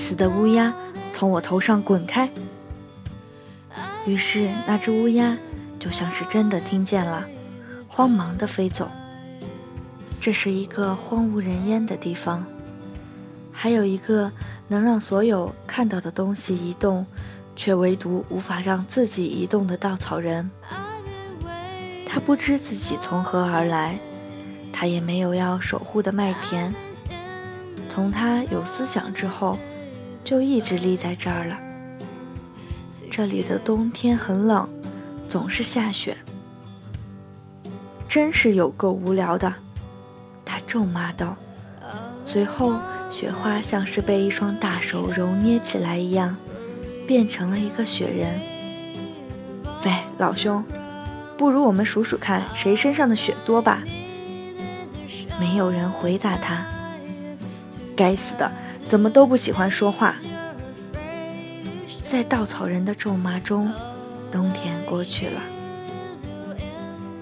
死的乌鸦，从我头上滚开！”于是那只乌鸦就像是真的听见了，慌忙地飞走。这是一个荒无人烟的地方，还有一个能让所有看到的东西移动，却唯独无法让自己移动的稻草人。他不知自己从何而来，他也没有要守护的麦田。从他有思想之后，就一直立在这儿了。这里的冬天很冷，总是下雪，真是有够无聊的。他咒骂道，随后雪花像是被一双大手揉捏起来一样，变成了一个雪人。喂，老兄，不如我们数数看谁身上的雪多吧？没有人回答他。该死的，怎么都不喜欢说话。在稻草人的咒骂中，冬天过去了。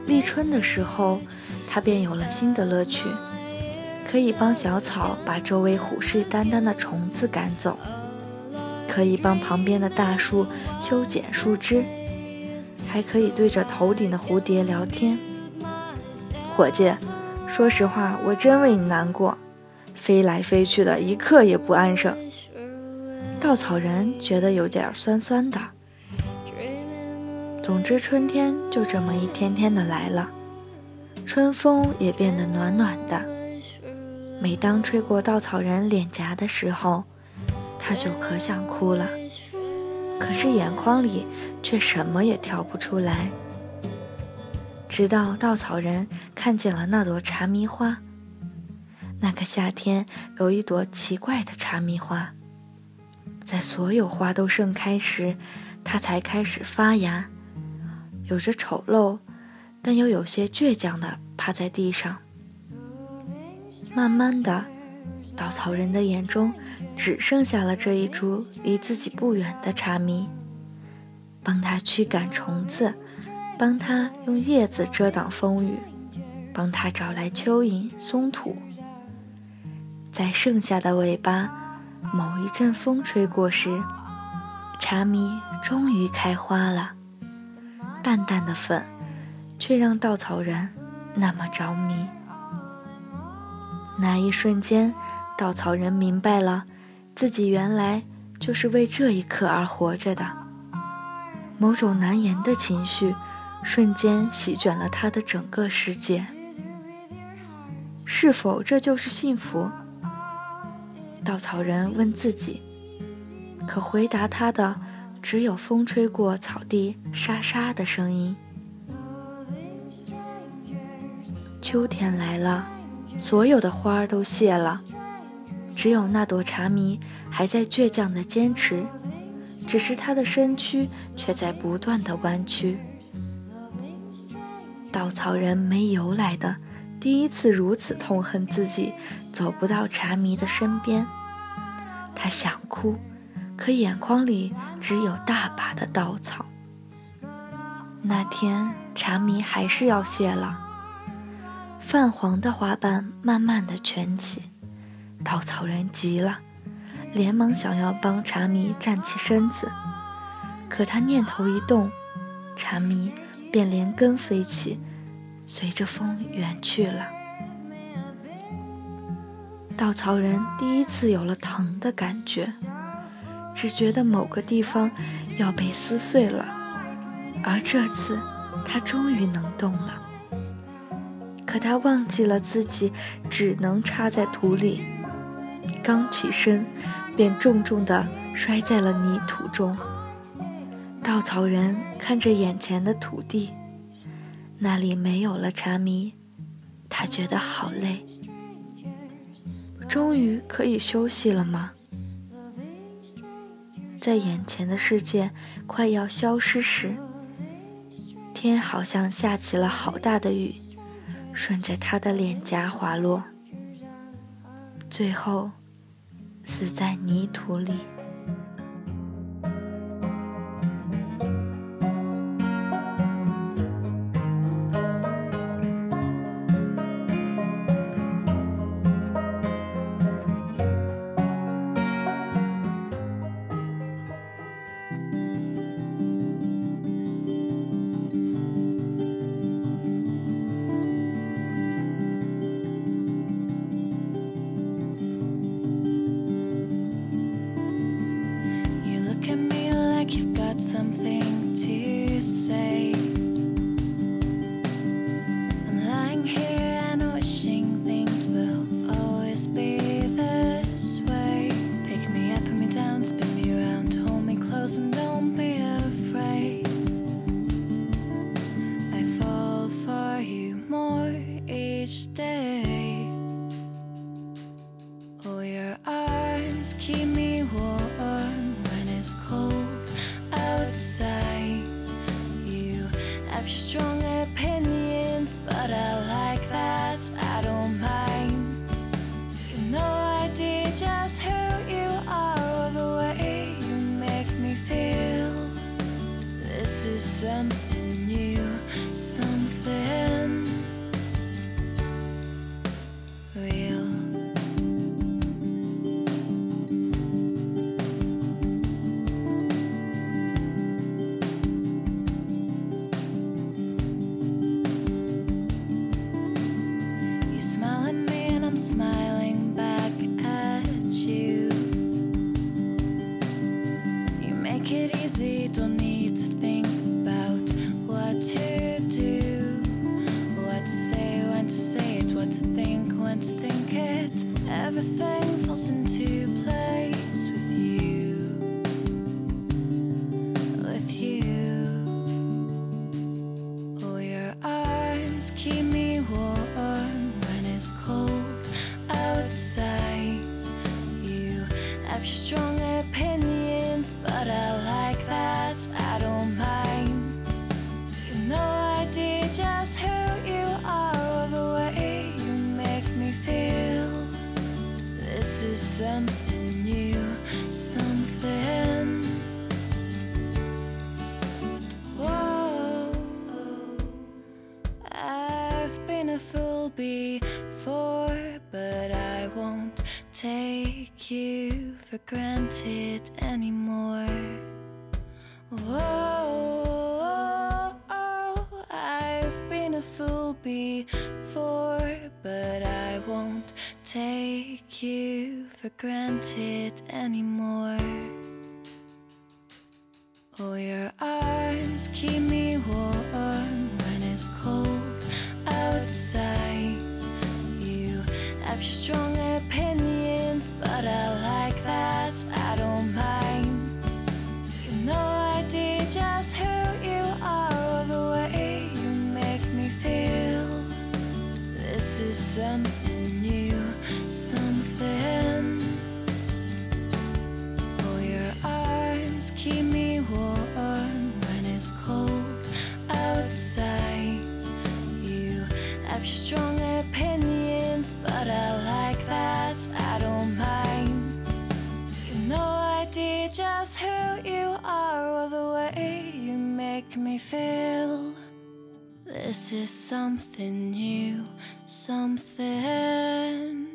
立春的时候，他便有了新的乐趣。可以帮小草把周围虎视眈眈的虫子赶走，可以帮旁边的大树修剪树枝，还可以对着头顶的蝴蝶聊天。伙计，说实话，我真为你难过，飞来飞去的一刻也不安生。稻草人觉得有点酸酸的。总之，春天就这么一天天的来了，春风也变得暖暖的。每当吹过稻草人脸颊的时候，他就可想哭了，可是眼眶里却什么也跳不出来。直到稻草人看见了那朵茶迷花，那个夏天有一朵奇怪的茶迷花，在所有花都盛开时，它才开始发芽，有着丑陋，但又有些倔强地趴在地上。慢慢的，稻草人的眼中只剩下了这一株离自己不远的茶迷，帮他驱赶虫子，帮他用叶子遮挡风雨，帮他找来蚯蚓、松土。在剩下的尾巴，某一阵风吹过时，茶迷终于开花了。淡淡的粉，却让稻草人那么着迷。那一瞬间，稻草人明白了，自己原来就是为这一刻而活着的。某种难言的情绪，瞬间席卷了他的整个世界。是否这就是幸福？稻草人问自己。可回答他的，只有风吹过草地沙沙的声音。秋天来了。所有的花儿都谢了，只有那朵茶迷还在倔强地坚持，只是它的身躯却在不断地弯曲。稻草人没由来的第一次如此痛恨自己走不到茶迷的身边，他想哭，可眼眶里只有大把的稻草。那天茶迷还是要谢了。泛黄的花瓣慢慢的卷起，稻草人急了，连忙想要帮茶迷站起身子，可他念头一动，茶迷便连根飞起，随着风远去了。稻草人第一次有了疼的感觉，只觉得某个地方要被撕碎了，而这次他终于能动了。可他忘记了自己只能插在土里，刚起身，便重重地摔在了泥土中。稻草人看着眼前的土地，那里没有了茶迷，他觉得好累。终于可以休息了吗？在眼前的世界快要消失时，天好像下起了好大的雨。顺着他的脸颊滑落，最后死在泥土里。but I don't mind. You know I just who you are, the way you make me feel. This is something. take you for granted anymore. Whoa, oh, I've been a fool before, but I won't take you for granted anymore. Oh, your arms keep me warm when it's cold outside. You have strong. is who you are or the way you make me feel. This is something new, something.